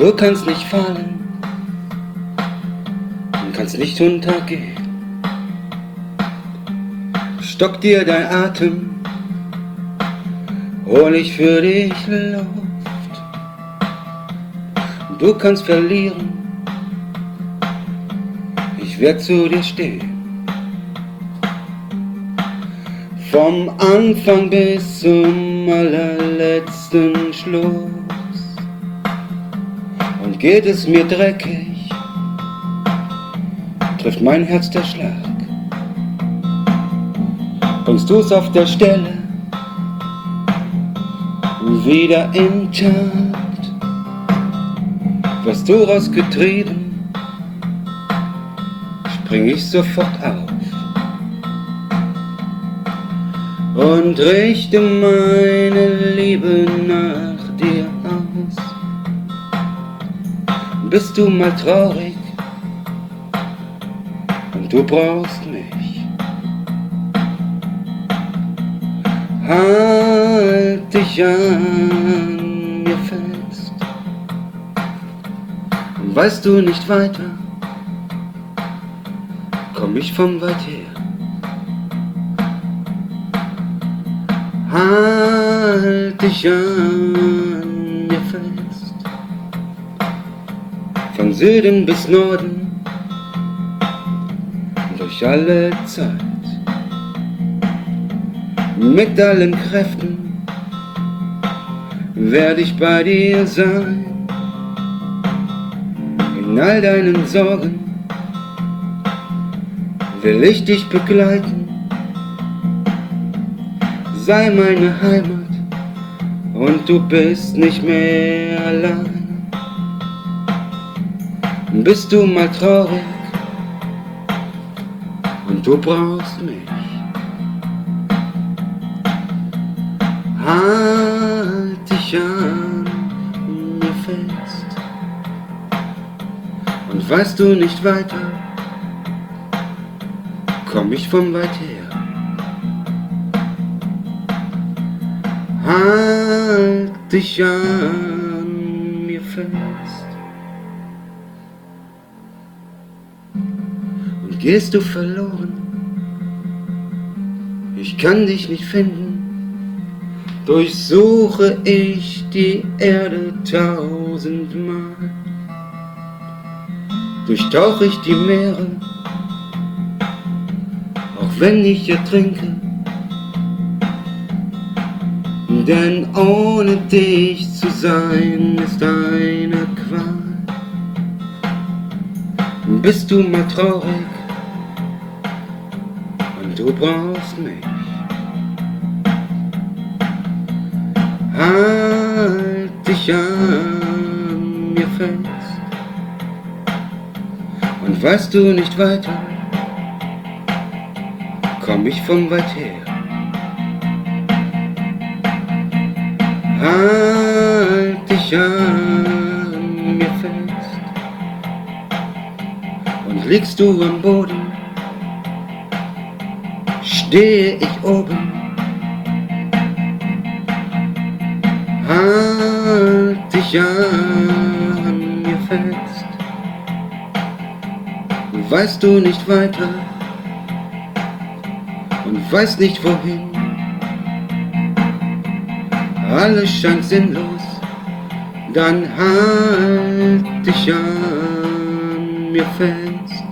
Du kannst nicht fallen, kannst nicht untergehen. Stockt dir dein Atem, hol ich für dich Luft. Du kannst verlieren, ich werd zu dir stehen. Vom Anfang bis zum allerletzten Schluss. Geht es mir dreckig, trifft mein Herz der Schlag. Bringst du's auf der Stelle wieder im Takt. Wirst du rausgetrieben, spring ich sofort auf. und richte meine Liebe nach Bist du mal traurig und du brauchst mich. Halt dich an mir fest. Und weißt du nicht weiter, komm ich vom weit her. Halt dich an mir fest. Süden bis Norden, durch alle Zeit. Mit allen Kräften werde ich bei dir sein. In all deinen Sorgen will ich dich begleiten sei meine Heimat und du bist nicht mehr allein. Bist du mal traurig und du brauchst mich. Halt dich an mir fest und weißt du nicht weiter, komm ich vom weit her. Halt dich an mir fest. Gehst du verloren, ich kann dich nicht finden, durchsuche ich die Erde tausendmal. Durchtauche ich die Meere, auch wenn ich ertrinke denn ohne dich zu sein ist eine Qual. Bist du mal traurig du brauchst mich. Halt dich an mir fest und weißt du nicht weiter, komm ich von weit her. Halt dich an mir fest und liegst du am Boden, stehe ich oben. Halt dich an mir fest, weißt du nicht weiter und weißt nicht wohin alles scheint sinnlos, dann halt dich an mir fest.